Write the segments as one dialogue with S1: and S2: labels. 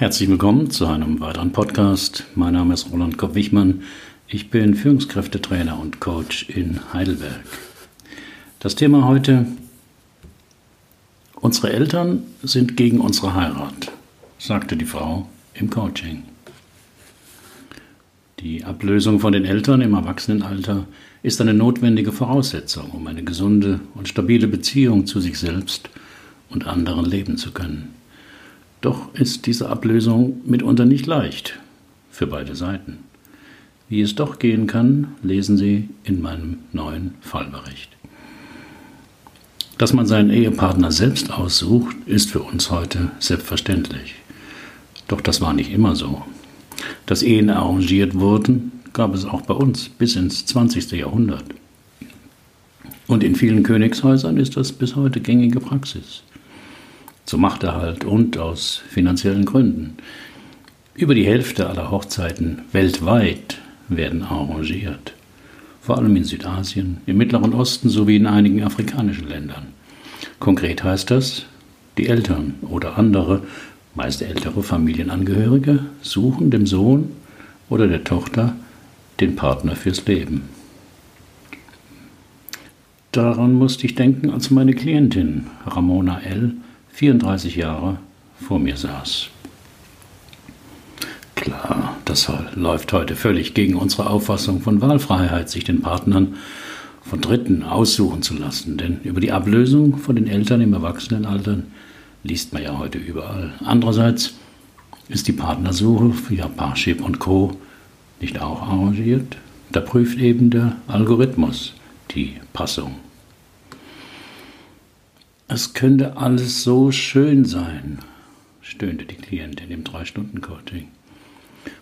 S1: Herzlich willkommen zu einem weiteren Podcast. Mein Name ist Roland Kopp-Wichmann. Ich bin Führungskräftetrainer und Coach in Heidelberg. Das Thema heute: Unsere Eltern sind gegen unsere Heirat, sagte die Frau im Coaching. Die Ablösung von den Eltern im Erwachsenenalter ist eine notwendige Voraussetzung, um eine gesunde und stabile Beziehung zu sich selbst und anderen leben zu können. Doch ist diese Ablösung mitunter nicht leicht für beide Seiten. Wie es doch gehen kann, lesen Sie in meinem neuen Fallbericht. Dass man seinen Ehepartner selbst aussucht, ist für uns heute selbstverständlich. Doch das war nicht immer so. Dass Ehen arrangiert wurden, gab es auch bei uns bis ins 20. Jahrhundert. Und in vielen Königshäusern ist das bis heute gängige Praxis zum Machterhalt und aus finanziellen Gründen. Über die Hälfte aller Hochzeiten weltweit werden arrangiert, vor allem in Südasien, im Mittleren Osten sowie in einigen afrikanischen Ländern. Konkret heißt das, die Eltern oder andere, meist ältere Familienangehörige, suchen dem Sohn oder der Tochter den Partner fürs Leben. Daran musste ich denken, als meine Klientin Ramona L 34 Jahre vor mir saß. Klar, das läuft heute völlig gegen unsere Auffassung von Wahlfreiheit, sich den Partnern von Dritten aussuchen zu lassen. Denn über die Ablösung von den Eltern im Erwachsenenalter liest man ja heute überall. Andererseits ist die Partnersuche via Parship und Co. nicht auch arrangiert. Da prüft eben der Algorithmus die Passung. Es könnte alles so schön sein, stöhnte die Klientin im Drei-Stunden-Coaching.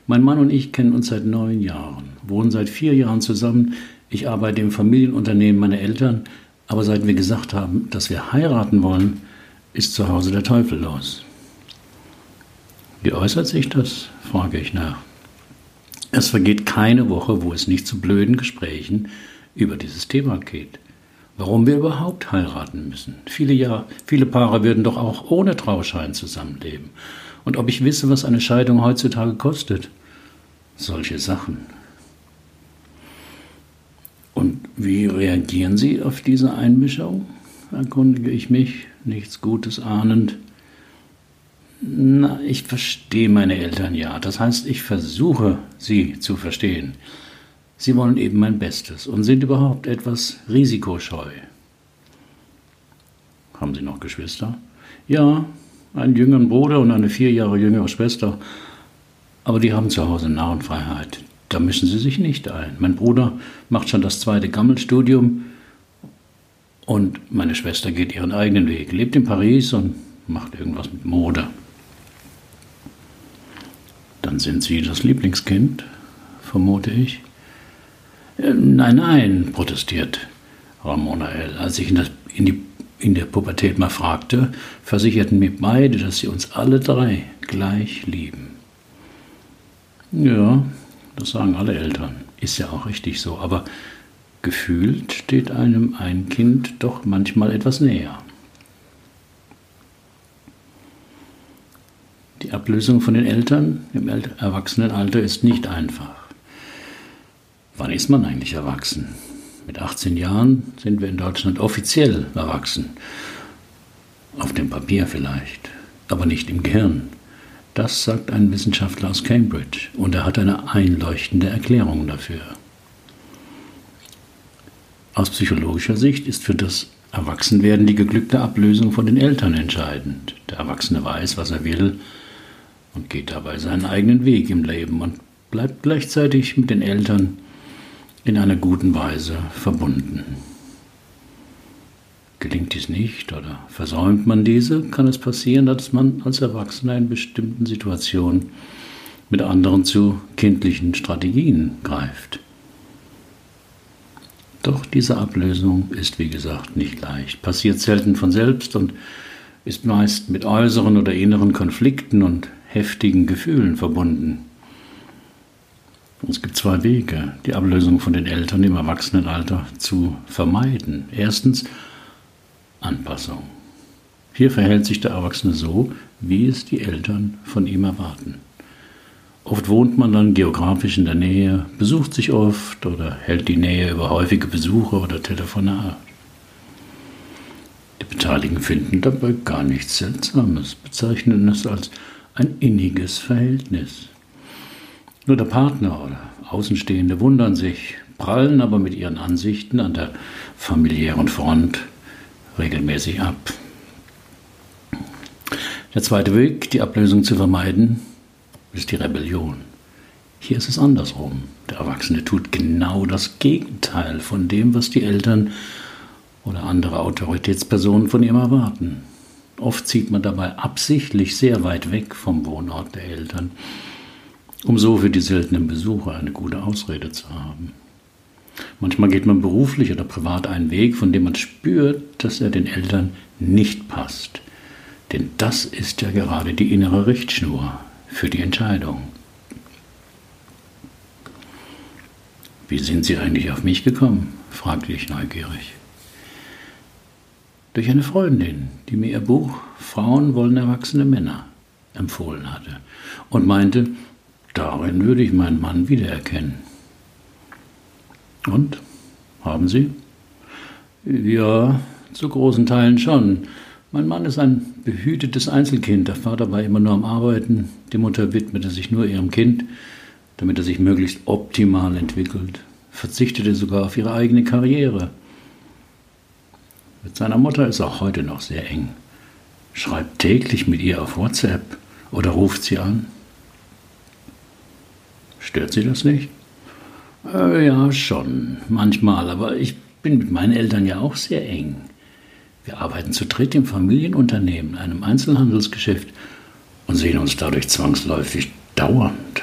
S1: Mein Mann und ich kennen uns seit neun Jahren, wohnen seit vier Jahren zusammen. Ich arbeite im Familienunternehmen meiner Eltern, aber seit wir gesagt haben, dass wir heiraten wollen, ist zu Hause der Teufel los. Wie äußert sich das? frage ich nach. Es vergeht keine Woche, wo es nicht zu blöden Gesprächen über dieses Thema geht warum wir überhaupt heiraten müssen. Viele, Jahr, viele Paare würden doch auch ohne Trauschein zusammenleben. Und ob ich wisse, was eine Scheidung heutzutage kostet. Solche Sachen. Und wie reagieren Sie auf diese Einmischung? erkundige ich mich, nichts Gutes ahnend. Na, ich verstehe meine Eltern ja. Das heißt, ich versuche, sie zu verstehen. Sie wollen eben mein Bestes und sind überhaupt etwas risikoscheu. Haben Sie noch Geschwister? Ja, einen jüngeren Bruder und eine vier Jahre jüngere Schwester. Aber die haben zu Hause Narrenfreiheit. Da mischen sie sich nicht ein. Mein Bruder macht schon das zweite Gammelstudium und meine Schwester geht ihren eigenen Weg, lebt in Paris und macht irgendwas mit Mode. Dann sind Sie das Lieblingskind, vermute ich. Äh, nein, nein, protestiert Ramona L. Als ich in, das, in, die, in der Pubertät mal fragte, versicherten mir beide, dass sie uns alle drei gleich lieben. Ja, das sagen alle Eltern. Ist ja auch richtig so. Aber gefühlt steht einem ein Kind doch manchmal etwas näher. Die Ablösung von den Eltern im Erwachsenenalter ist nicht einfach. Wann ist man eigentlich erwachsen? Mit 18 Jahren sind wir in Deutschland offiziell erwachsen. Auf dem Papier vielleicht, aber nicht im Gehirn. Das sagt ein Wissenschaftler aus Cambridge und er hat eine einleuchtende Erklärung dafür. Aus psychologischer Sicht ist für das Erwachsenwerden die geglückte Ablösung von den Eltern entscheidend. Der Erwachsene weiß, was er will und geht dabei seinen eigenen Weg im Leben und bleibt gleichzeitig mit den Eltern in einer guten Weise verbunden. Gelingt dies nicht oder versäumt man diese, kann es passieren, dass man als Erwachsener in bestimmten Situationen mit anderen zu kindlichen Strategien greift. Doch diese Ablösung ist, wie gesagt, nicht leicht, passiert selten von selbst und ist meist mit äußeren oder inneren Konflikten und heftigen Gefühlen verbunden. Es gibt zwei Wege, die Ablösung von den Eltern im Erwachsenenalter zu vermeiden. Erstens Anpassung. Hier verhält sich der Erwachsene so, wie es die Eltern von ihm erwarten. Oft wohnt man dann geografisch in der Nähe, besucht sich oft oder hält die Nähe über häufige Besuche oder Telefonate. Die Beteiligten finden dabei gar nichts Seltsames, bezeichnen es als ein inniges Verhältnis. Nur der Partner oder Außenstehende wundern sich, prallen aber mit ihren Ansichten an der familiären Front regelmäßig ab. Der zweite Weg, die Ablösung zu vermeiden, ist die Rebellion. Hier ist es andersrum. Der Erwachsene tut genau das Gegenteil von dem, was die Eltern oder andere Autoritätspersonen von ihm erwarten. Oft zieht man dabei absichtlich sehr weit weg vom Wohnort der Eltern, um so für die seltenen Besucher eine gute Ausrede zu haben. Manchmal geht man beruflich oder privat einen Weg, von dem man spürt, dass er den Eltern nicht passt. Denn das ist ja gerade die innere Richtschnur, für die Entscheidung. Wie sind Sie eigentlich auf mich gekommen? fragte ich neugierig. Durch eine Freundin, die mir ihr Buch Frauen wollen erwachsene Männer empfohlen hatte und meinte, darin würde ich meinen Mann wiedererkennen. Und? Haben Sie? Ja, zu großen Teilen schon. Mein Mann ist ein behütetes Einzelkind. Der Vater war immer nur am Arbeiten. Die Mutter widmete sich nur ihrem Kind, damit er sich möglichst optimal entwickelt. Verzichtete sogar auf ihre eigene Karriere. Mit seiner Mutter ist er heute noch sehr eng. Schreibt täglich mit ihr auf WhatsApp oder ruft sie an. Stört sie das nicht? Äh, ja, schon, manchmal, aber ich bin mit meinen Eltern ja auch sehr eng. Wir arbeiten zu dritt im Familienunternehmen, einem Einzelhandelsgeschäft und sehen uns dadurch zwangsläufig dauernd.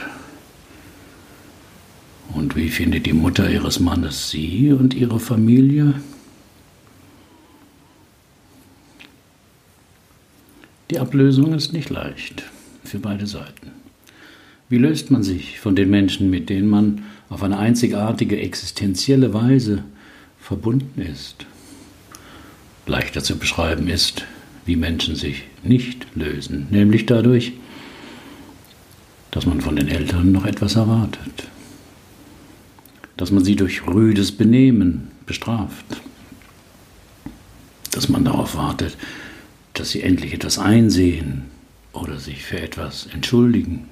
S1: Und wie findet die Mutter ihres Mannes Sie und Ihre Familie? Die Ablösung ist nicht leicht für beide Seiten. Wie löst man sich von den Menschen, mit denen man auf eine einzigartige existenzielle Weise verbunden ist? leichter zu beschreiben ist, wie Menschen sich nicht lösen, nämlich dadurch, dass man von den Eltern noch etwas erwartet, dass man sie durch rüdes Benehmen bestraft, dass man darauf wartet, dass sie endlich etwas einsehen oder sich für etwas entschuldigen,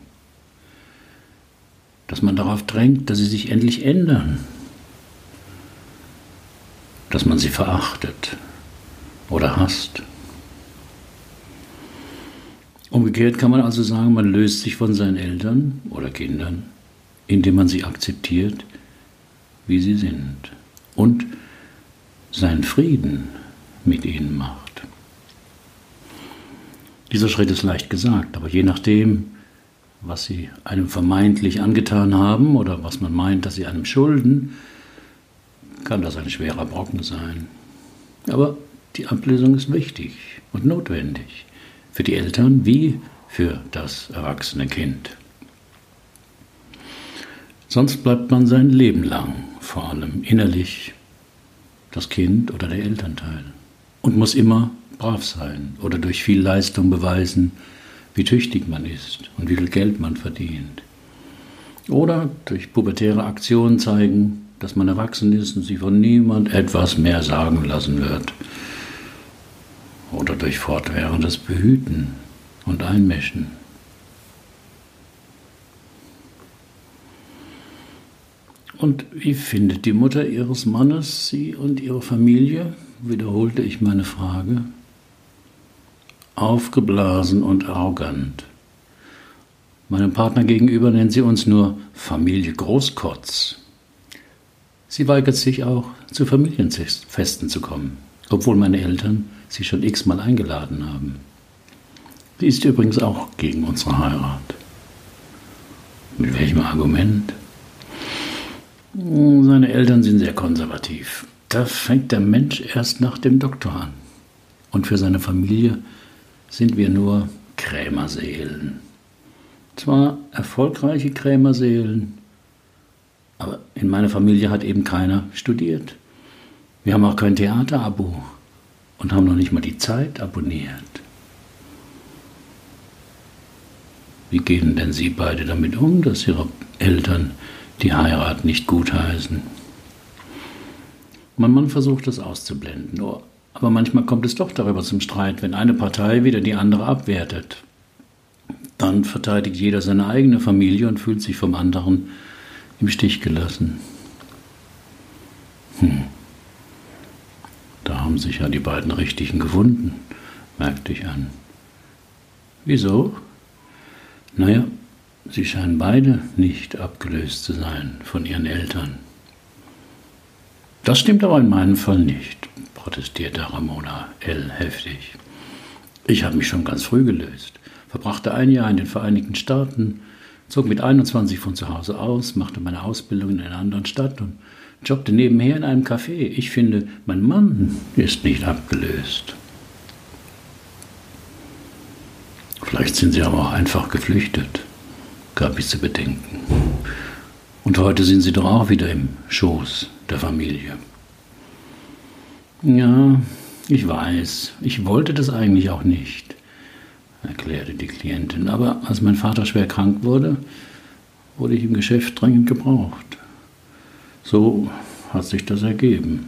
S1: dass man darauf drängt, dass sie sich endlich ändern, dass man sie verachtet, oder hasst. Umgekehrt kann man also sagen, man löst sich von seinen Eltern oder Kindern, indem man sie akzeptiert, wie sie sind und seinen Frieden mit ihnen macht. Dieser Schritt ist leicht gesagt, aber je nachdem, was sie einem vermeintlich angetan haben oder was man meint, dass sie einem schulden, kann das ein schwerer Brocken sein. Aber die Ablösung ist wichtig und notwendig für die Eltern wie für das erwachsene Kind. Sonst bleibt man sein Leben lang, vor allem innerlich, das Kind oder der Elternteil und muss immer brav sein oder durch viel Leistung beweisen, wie tüchtig man ist und wie viel Geld man verdient. Oder durch pubertäre Aktionen zeigen, dass man erwachsen ist und sich von niemand etwas mehr sagen lassen wird oder durch fortwährendes Behüten und Einmischen. Und wie findet die Mutter ihres Mannes sie und ihre Familie? wiederholte ich meine Frage. Aufgeblasen und arrogant. Meinem Partner gegenüber nennt sie uns nur Familie Großkotz. Sie weigert sich auch, zu Familienfesten zu kommen, obwohl meine Eltern sie schon x-mal eingeladen haben. Sie ist übrigens auch gegen unsere Heirat. Mit welchem Argument? Seine Eltern sind sehr konservativ. Da fängt der Mensch erst nach dem Doktor an. Und für seine Familie sind wir nur Krämerseelen. Zwar erfolgreiche Krämerseelen, aber in meiner Familie hat eben keiner studiert. Wir haben auch kein Theaterabo und haben noch nicht mal die Zeit abonniert. Wie gehen denn Sie beide damit um, dass Ihre Eltern die Heirat nicht gutheißen? Mein Mann versucht das auszublenden, aber manchmal kommt es doch darüber zum Streit, wenn eine Partei wieder die andere abwertet. Dann verteidigt jeder seine eigene Familie und fühlt sich vom anderen im Stich gelassen. Hm. Da haben sich ja die beiden Richtigen gefunden, merkte ich an. Wieso? Naja, sie scheinen beide nicht abgelöst zu sein von ihren Eltern. Das stimmt aber in meinem Fall nicht, protestierte Ramona L. heftig. Ich habe mich schon ganz früh gelöst, verbrachte ein Jahr in den Vereinigten Staaten, zog mit 21 von zu Hause aus, machte meine Ausbildung in einer anderen Stadt und jobbte nebenher in einem Café. Ich finde, mein Mann ist nicht abgelöst. Vielleicht sind sie aber auch einfach geflüchtet, gab ich zu bedenken. Und heute sind sie doch auch wieder im Schoß der Familie. Ja, ich weiß, ich wollte das eigentlich auch nicht, erklärte die Klientin. Aber als mein Vater schwer krank wurde, wurde ich im Geschäft dringend gebraucht. So hat sich das ergeben.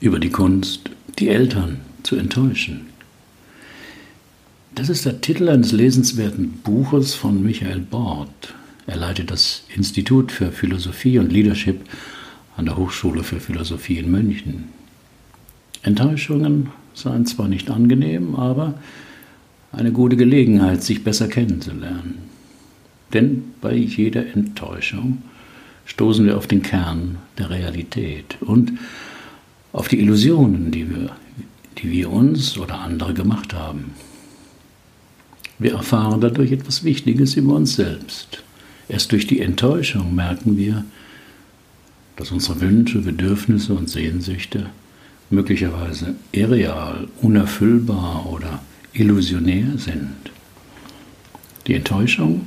S1: Über die Kunst, die Eltern zu enttäuschen. Das ist der Titel eines lesenswerten Buches von Michael Bort. Er leitet das Institut für Philosophie und Leadership an der Hochschule für Philosophie in München. Enttäuschungen seien zwar nicht angenehm, aber eine gute Gelegenheit, sich besser kennenzulernen. Denn bei jeder Enttäuschung stoßen wir auf den Kern der Realität und auf die Illusionen, die wir, die wir uns oder andere gemacht haben. Wir erfahren dadurch etwas Wichtiges über uns selbst. Erst durch die Enttäuschung merken wir, dass unsere Wünsche, Bedürfnisse und Sehnsüchte möglicherweise irreal, unerfüllbar oder illusionär sind. Die Enttäuschung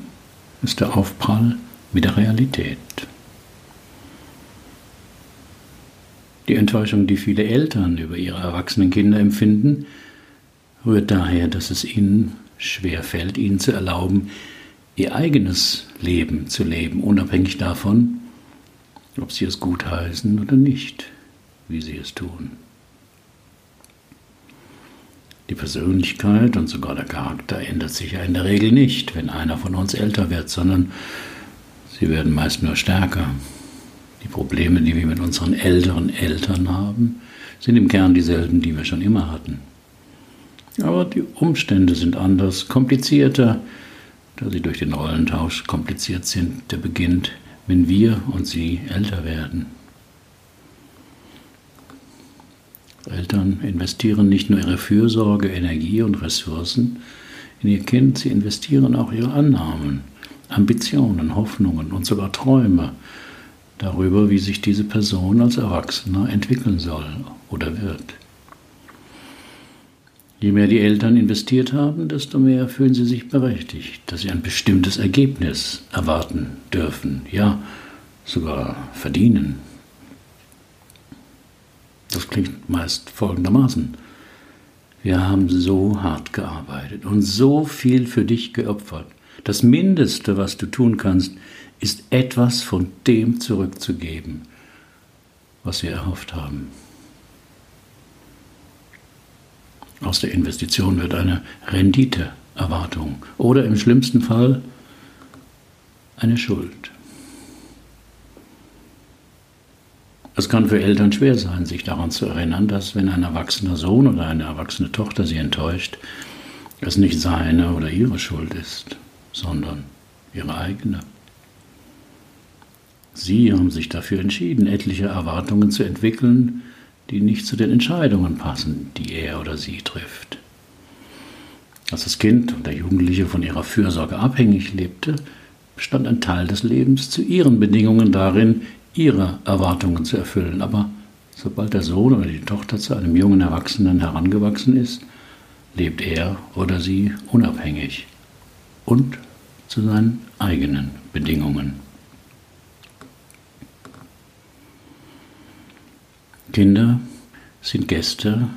S1: ist der Aufprall mit der Realität. Die Enttäuschung, die viele Eltern über ihre erwachsenen Kinder empfinden, rührt daher, dass es ihnen schwer fällt, ihnen zu erlauben, ihr eigenes Leben zu leben, unabhängig davon, ob sie es gutheißen oder nicht, wie sie es tun. Die Persönlichkeit und sogar der Charakter ändert sich ja in der Regel nicht, wenn einer von uns älter wird, sondern sie werden meist nur stärker. Die Probleme, die wir mit unseren älteren Eltern haben, sind im Kern dieselben, die wir schon immer hatten. Aber die Umstände sind anders, komplizierter, da sie durch den Rollentausch kompliziert sind, der beginnt, wenn wir und sie älter werden. Eltern investieren nicht nur ihre Fürsorge, Energie und Ressourcen in ihr Kind, sie investieren auch ihre Annahmen, Ambitionen, Hoffnungen und sogar Träume darüber, wie sich diese Person als Erwachsener entwickeln soll oder wird. Je mehr die Eltern investiert haben, desto mehr fühlen sie sich berechtigt, dass sie ein bestimmtes Ergebnis erwarten dürfen, ja sogar verdienen. Das klingt meist folgendermaßen. Wir haben so hart gearbeitet und so viel für dich geopfert. Das Mindeste, was du tun kannst, ist etwas von dem zurückzugeben, was wir erhofft haben. Aus der Investition wird eine Renditeerwartung oder im schlimmsten Fall eine Schuld. Es kann für Eltern schwer sein, sich daran zu erinnern, dass wenn ein erwachsener Sohn oder eine erwachsene Tochter sie enttäuscht, es nicht seine oder ihre Schuld ist, sondern ihre eigene. Sie haben sich dafür entschieden, etliche Erwartungen zu entwickeln, die nicht zu den Entscheidungen passen, die er oder sie trifft. Als das Kind und der Jugendliche von ihrer Fürsorge abhängig lebte, bestand ein Teil des Lebens zu ihren Bedingungen darin, ihre Erwartungen zu erfüllen. Aber sobald der Sohn oder die Tochter zu einem jungen Erwachsenen herangewachsen ist, lebt er oder sie unabhängig und zu seinen eigenen Bedingungen. Kinder sind Gäste,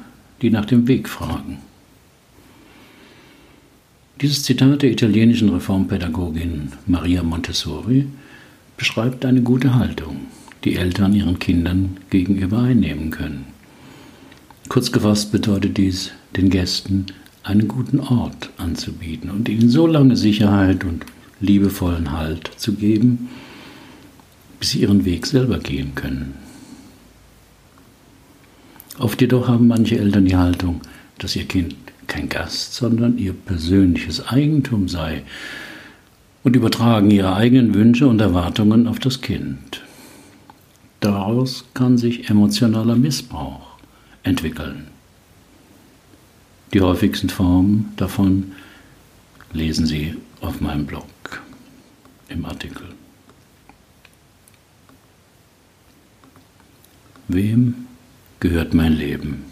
S1: die nach dem Weg fragen. Dieses Zitat der italienischen Reformpädagogin Maria Montessori beschreibt eine gute Haltung, die Eltern ihren Kindern gegenüber einnehmen können. Kurz gefasst bedeutet dies, den Gästen einen guten Ort anzubieten und ihnen so lange Sicherheit und liebevollen Halt zu geben, bis sie ihren Weg selber gehen können. Oft jedoch haben manche Eltern die Haltung, dass ihr Kind kein Gast, sondern ihr persönliches Eigentum sei und übertragen ihre eigenen Wünsche und Erwartungen auf das Kind. Daraus kann sich emotionaler Missbrauch entwickeln. Die häufigsten Formen davon lesen Sie auf meinem Blog im Artikel. Wem gehört mein Leben?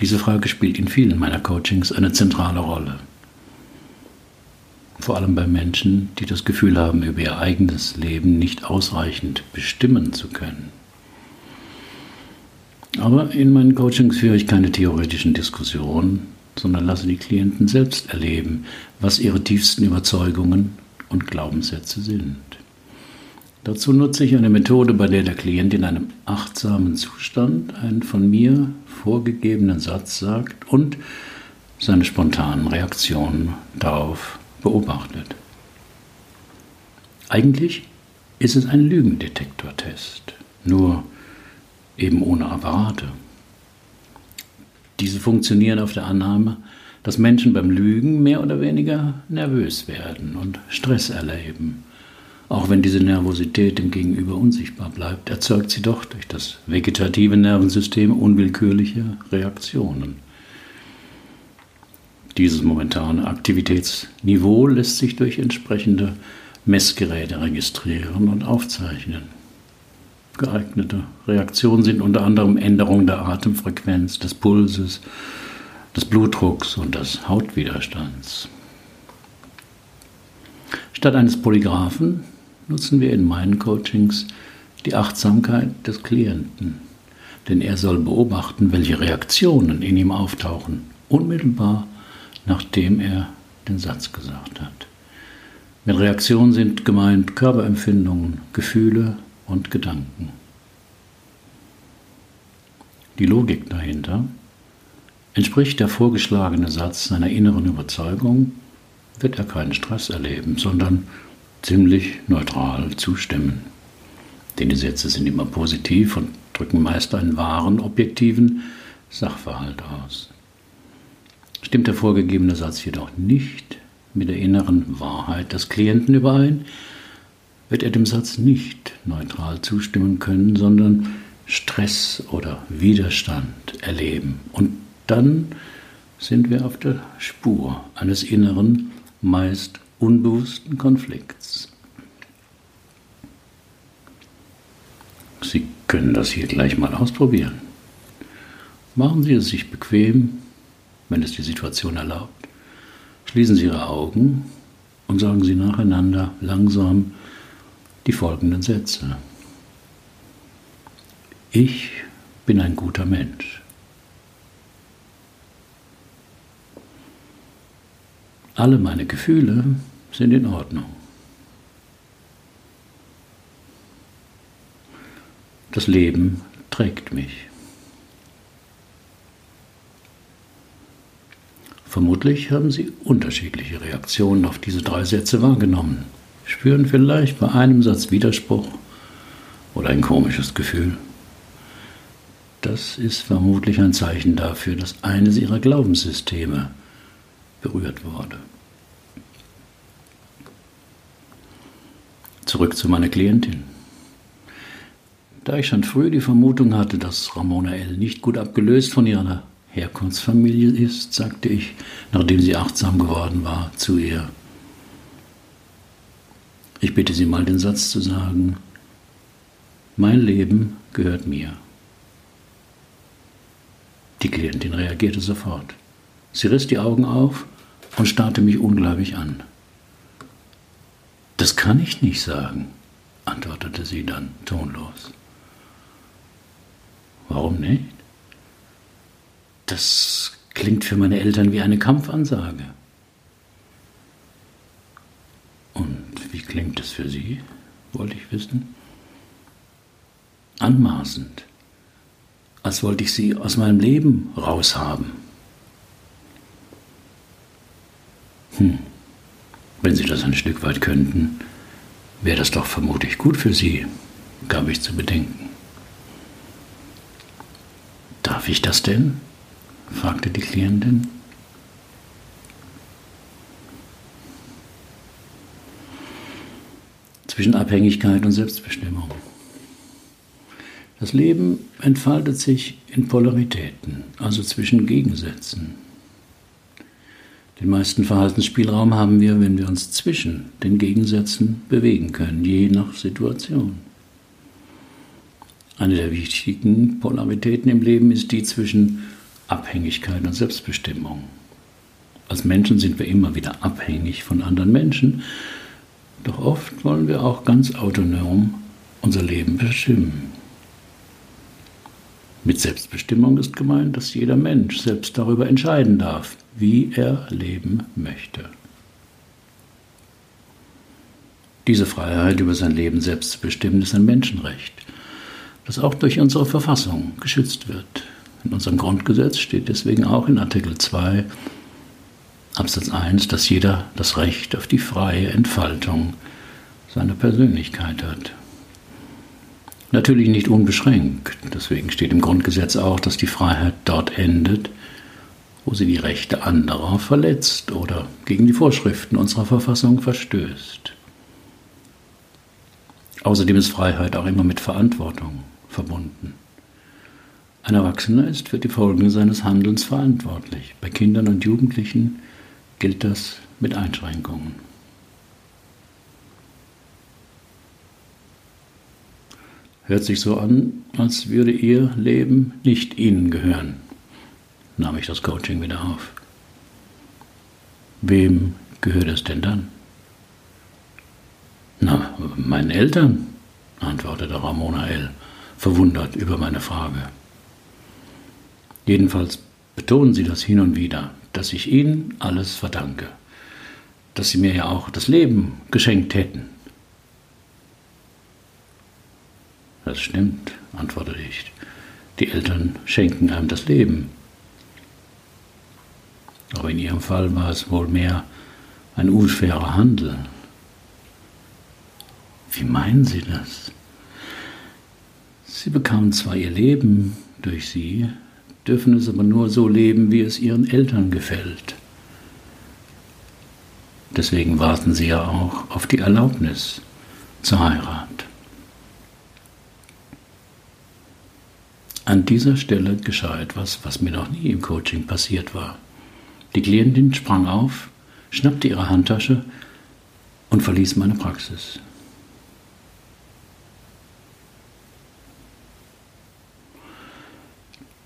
S1: Diese Frage spielt in vielen meiner Coachings eine zentrale Rolle. Vor allem bei Menschen, die das Gefühl haben, über ihr eigenes Leben nicht ausreichend bestimmen zu können. Aber in meinen Coachings führe ich keine theoretischen Diskussionen, sondern lasse die Klienten selbst erleben, was ihre tiefsten Überzeugungen und Glaubenssätze sind. Dazu nutze ich eine Methode, bei der der Klient in einem achtsamen Zustand einen von mir vorgegebenen Satz sagt und seine spontanen Reaktionen darauf beobachtet. Eigentlich ist es ein Lügendetektortest, nur eben ohne Apparate. Diese funktionieren auf der Annahme, dass Menschen beim Lügen mehr oder weniger nervös werden und Stress erleben. Auch wenn diese Nervosität dem Gegenüber unsichtbar bleibt, erzeugt sie doch durch das vegetative Nervensystem unwillkürliche Reaktionen. Dieses momentane Aktivitätsniveau lässt sich durch entsprechende Messgeräte registrieren und aufzeichnen. Geeignete Reaktionen sind unter anderem Änderung der Atemfrequenz, des Pulses, des Blutdrucks und des Hautwiderstands. Statt eines Polygraphen nutzen wir in meinen Coachings die Achtsamkeit des Klienten, denn er soll beobachten, welche Reaktionen in ihm auftauchen, unmittelbar nachdem er den Satz gesagt hat. Mit Reaktionen sind gemeint Körperempfindungen, Gefühle, und Gedanken. Die Logik dahinter entspricht der vorgeschlagene Satz seiner inneren Überzeugung, wird er keinen Stress erleben, sondern ziemlich neutral zustimmen. Denn die Sätze sind immer positiv und drücken meist einen wahren, objektiven Sachverhalt aus. Stimmt der vorgegebene Satz jedoch nicht mit der inneren Wahrheit des Klienten überein, wird er dem Satz nicht neutral zustimmen können, sondern Stress oder Widerstand erleben. Und dann sind wir auf der Spur eines inneren, meist unbewussten Konflikts. Sie können das hier gleich mal ausprobieren. Machen Sie es sich bequem, wenn es die Situation erlaubt. Schließen Sie Ihre Augen und sagen Sie nacheinander langsam die folgenden Sätze. Ich bin ein guter Mensch. Alle meine Gefühle sind in Ordnung. Das Leben trägt mich. Vermutlich haben Sie unterschiedliche Reaktionen auf diese drei Sätze wahrgenommen spüren vielleicht bei einem Satz Widerspruch oder ein komisches Gefühl. Das ist vermutlich ein Zeichen dafür, dass eines ihrer Glaubenssysteme berührt wurde. Zurück zu meiner Klientin. Da ich schon früh die Vermutung hatte, dass Ramona L. nicht gut abgelöst von ihrer Herkunftsfamilie ist, sagte ich, nachdem sie achtsam geworden war, zu ihr, ich bitte Sie mal den Satz zu sagen, mein Leben gehört mir. Die Klientin reagierte sofort. Sie riss die Augen auf und starrte mich ungläubig an. Das kann ich nicht sagen, antwortete sie dann tonlos. Warum nicht? Das klingt für meine Eltern wie eine Kampfansage. Und wie klingt es für Sie, wollte ich wissen? Anmaßend, als wollte ich Sie aus meinem Leben raushaben. Wenn Sie das ein Stück weit könnten, wäre das doch vermutlich gut für Sie, gab ich zu bedenken. Darf ich das denn? fragte die Klientin. Zwischen Abhängigkeit und Selbstbestimmung. Das Leben entfaltet sich in Polaritäten, also zwischen Gegensätzen. Den meisten Verhaltensspielraum haben wir, wenn wir uns zwischen den Gegensätzen bewegen können, je nach Situation. Eine der wichtigen Polaritäten im Leben ist die zwischen Abhängigkeit und Selbstbestimmung. Als Menschen sind wir immer wieder abhängig von anderen Menschen, doch oft wollen wir auch ganz autonom unser Leben bestimmen. Mit Selbstbestimmung ist gemeint, dass jeder Mensch selbst darüber entscheiden darf, wie er leben möchte. Diese Freiheit, über sein Leben selbst zu bestimmen, ist ein Menschenrecht, das auch durch unsere Verfassung geschützt wird. In unserem Grundgesetz steht deswegen auch in Artikel 2 Absatz 1, dass jeder das Recht auf die freie Entfaltung seiner Persönlichkeit hat. Natürlich nicht unbeschränkt. Deswegen steht im Grundgesetz auch, dass die Freiheit dort endet, wo sie die Rechte anderer verletzt oder gegen die Vorschriften unserer Verfassung verstößt. Außerdem ist Freiheit auch immer mit Verantwortung verbunden. Ein Erwachsener ist für die Folgen seines Handelns verantwortlich. Bei Kindern und Jugendlichen gilt das mit Einschränkungen. Hört sich so an, als würde Ihr Leben nicht Ihnen gehören, nahm ich das Coaching wieder auf. Wem gehört es denn dann? Na, meinen Eltern, antwortete Ramona L., verwundert über meine Frage. Jedenfalls betonen Sie das hin und wieder, dass ich Ihnen alles verdanke, dass Sie mir ja auch das Leben geschenkt hätten. Das stimmt, antwortete ich. Die Eltern schenken einem das Leben. Aber in Ihrem Fall war es wohl mehr ein unfairer Handel. Wie meinen Sie das? Sie bekamen zwar ihr Leben durch Sie, dürfen es aber nur so leben, wie es ihren Eltern gefällt. Deswegen warten sie ja auch auf die Erlaubnis zur Heirat. An dieser Stelle geschah etwas, was mir noch nie im Coaching passiert war. Die Klientin sprang auf, schnappte ihre Handtasche und verließ meine Praxis.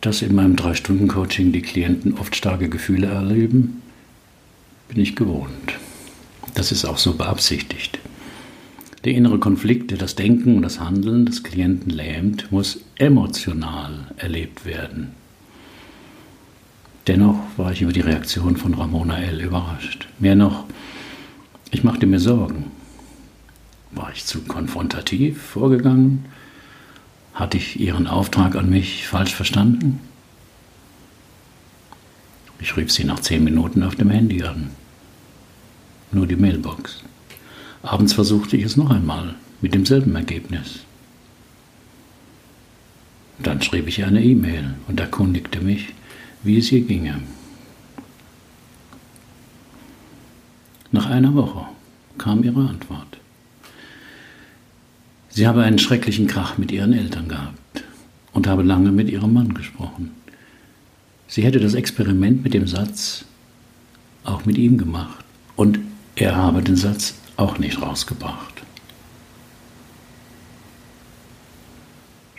S1: dass in meinem Drei-Stunden-Coaching die Klienten oft starke Gefühle erleben, bin ich gewohnt. Das ist auch so beabsichtigt. Der innere Konflikt, der das Denken und das Handeln des Klienten lähmt, muss emotional erlebt werden. Dennoch war ich über die Reaktion von Ramona L. überrascht. Mehr noch, ich machte mir Sorgen. War ich zu konfrontativ vorgegangen? Hatte ich Ihren Auftrag an mich falsch verstanden? Ich rief sie nach zehn Minuten auf dem Handy an. Nur die Mailbox. Abends versuchte ich es noch einmal, mit demselben Ergebnis. Dann schrieb ich eine E-Mail und erkundigte mich, wie es ihr ginge. Nach einer Woche kam ihre Antwort. Sie habe einen schrecklichen Krach mit ihren Eltern gehabt und habe lange mit ihrem Mann gesprochen. Sie hätte das Experiment mit dem Satz auch mit ihm gemacht und er habe den Satz auch nicht rausgebracht.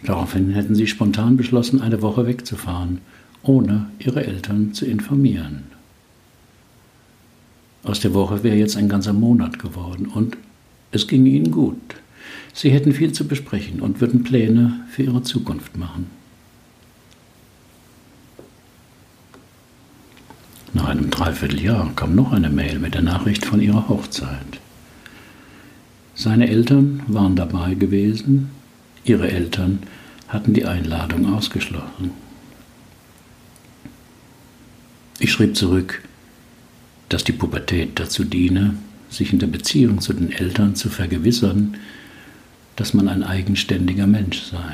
S1: Daraufhin hätten sie spontan beschlossen, eine Woche wegzufahren, ohne ihre Eltern zu informieren. Aus der Woche wäre jetzt ein ganzer Monat geworden und es ging ihnen gut. Sie hätten viel zu besprechen und würden Pläne für ihre Zukunft machen. Nach einem Dreivierteljahr kam noch eine Mail mit der Nachricht von ihrer Hochzeit. Seine Eltern waren dabei gewesen, ihre Eltern hatten die Einladung ausgeschlossen. Ich schrieb zurück, dass die Pubertät dazu diene, sich in der Beziehung zu den Eltern zu vergewissern, dass man ein eigenständiger Mensch sei,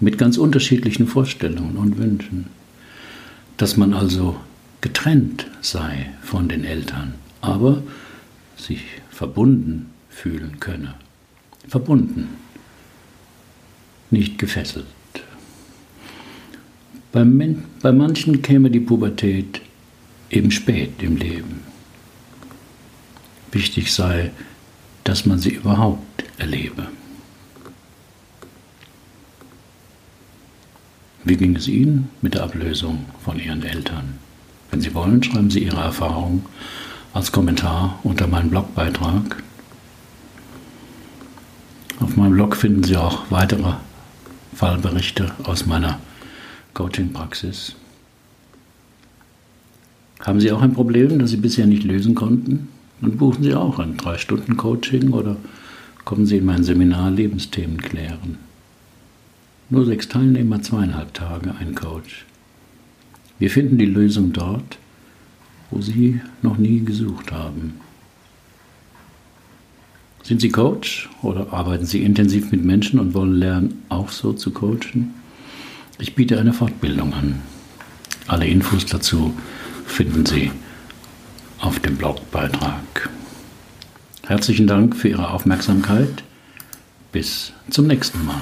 S1: mit ganz unterschiedlichen Vorstellungen und Wünschen, dass man also getrennt sei von den Eltern, aber sich verbunden fühlen könne. Verbunden, nicht gefesselt. Bei, bei manchen käme die Pubertät eben spät im Leben. Wichtig sei, dass man sie überhaupt erlebe. Wie ging es Ihnen mit der Ablösung von Ihren Eltern? Wenn Sie wollen, schreiben Sie Ihre Erfahrung als Kommentar unter meinen Blogbeitrag. Auf meinem Blog finden Sie auch weitere Fallberichte aus meiner Coaching-Praxis. Haben Sie auch ein Problem, das Sie bisher nicht lösen konnten? Dann buchen Sie auch ein 3-Stunden-Coaching oder kommen Sie in mein Seminar Lebensthemen klären. Nur sechs Teilnehmer, zweieinhalb Tage, ein Coach. Wir finden die Lösung dort, wo Sie noch nie gesucht haben. Sind Sie Coach oder arbeiten Sie intensiv mit Menschen und wollen lernen, auch so zu coachen? Ich biete eine Fortbildung an. Alle Infos dazu finden Sie auf dem Blogbeitrag. Herzlichen Dank für Ihre Aufmerksamkeit. Bis zum nächsten Mal.